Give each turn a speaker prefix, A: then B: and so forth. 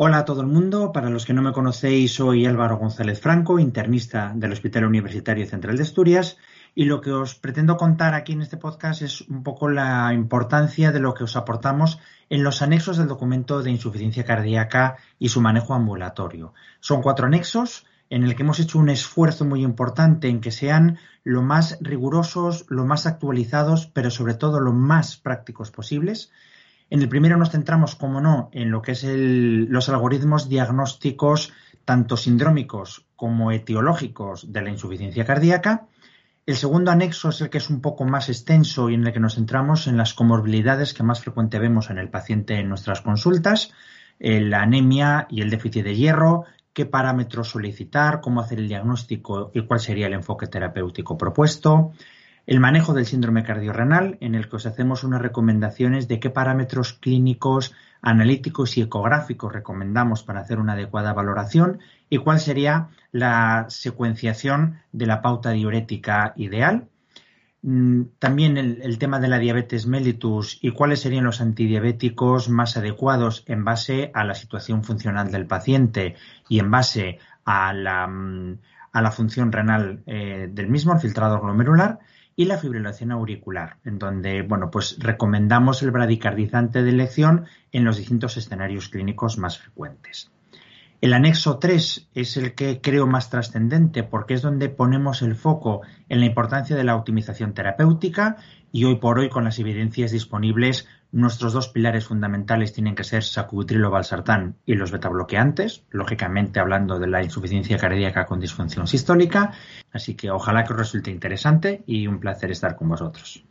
A: Hola a todo el mundo. Para los que no me conocéis, soy Álvaro González Franco, internista del Hospital Universitario Central de Asturias. Y lo que os pretendo contar aquí en este podcast es un poco la importancia de lo que os aportamos en los anexos del documento de insuficiencia cardíaca y su manejo ambulatorio. Son cuatro anexos en el que hemos hecho un esfuerzo muy importante en que sean lo más rigurosos, lo más actualizados, pero sobre todo lo más prácticos posibles en el primero nos centramos, como no, en lo que es los algoritmos diagnósticos tanto sindrómicos como etiológicos de la insuficiencia cardíaca. El segundo anexo es el que es un poco más extenso y en el que nos centramos en las comorbilidades que más frecuente vemos en el paciente en nuestras consultas, la anemia y el déficit de hierro, qué parámetros solicitar, cómo hacer el diagnóstico y cuál sería el enfoque terapéutico propuesto el manejo del síndrome cardiorrenal, en el que os hacemos unas recomendaciones de qué parámetros clínicos, analíticos y ecográficos recomendamos para hacer una adecuada valoración y cuál sería la secuenciación de la pauta diurética ideal. Mm, también el, tema de la diabetes mellitus y cuáles serían los antidiabéticos más adecuados en base a la situación funcional del paciente y en base a la, mm, función renal eh, del mismo, el filtrado glomerular y la fibrilación auricular, en donde, bueno, pues recomendamos el bradicardizante de elección en los distintos escenarios clínicos más frecuentes. El anexo 3 es el que creo más trascendente porque es donde ponemos el foco en la importancia de la optimización terapéutica y hoy por hoy con las evidencias disponibles nuestros dos pilares fundamentales tienen que ser sacubitrilo valsartán y los betabloqueantes, lógicamente hablando de la insuficiencia cardíaca con disfunción sistólica, así que ojalá que os resulte interesante y un placer estar con vosotros.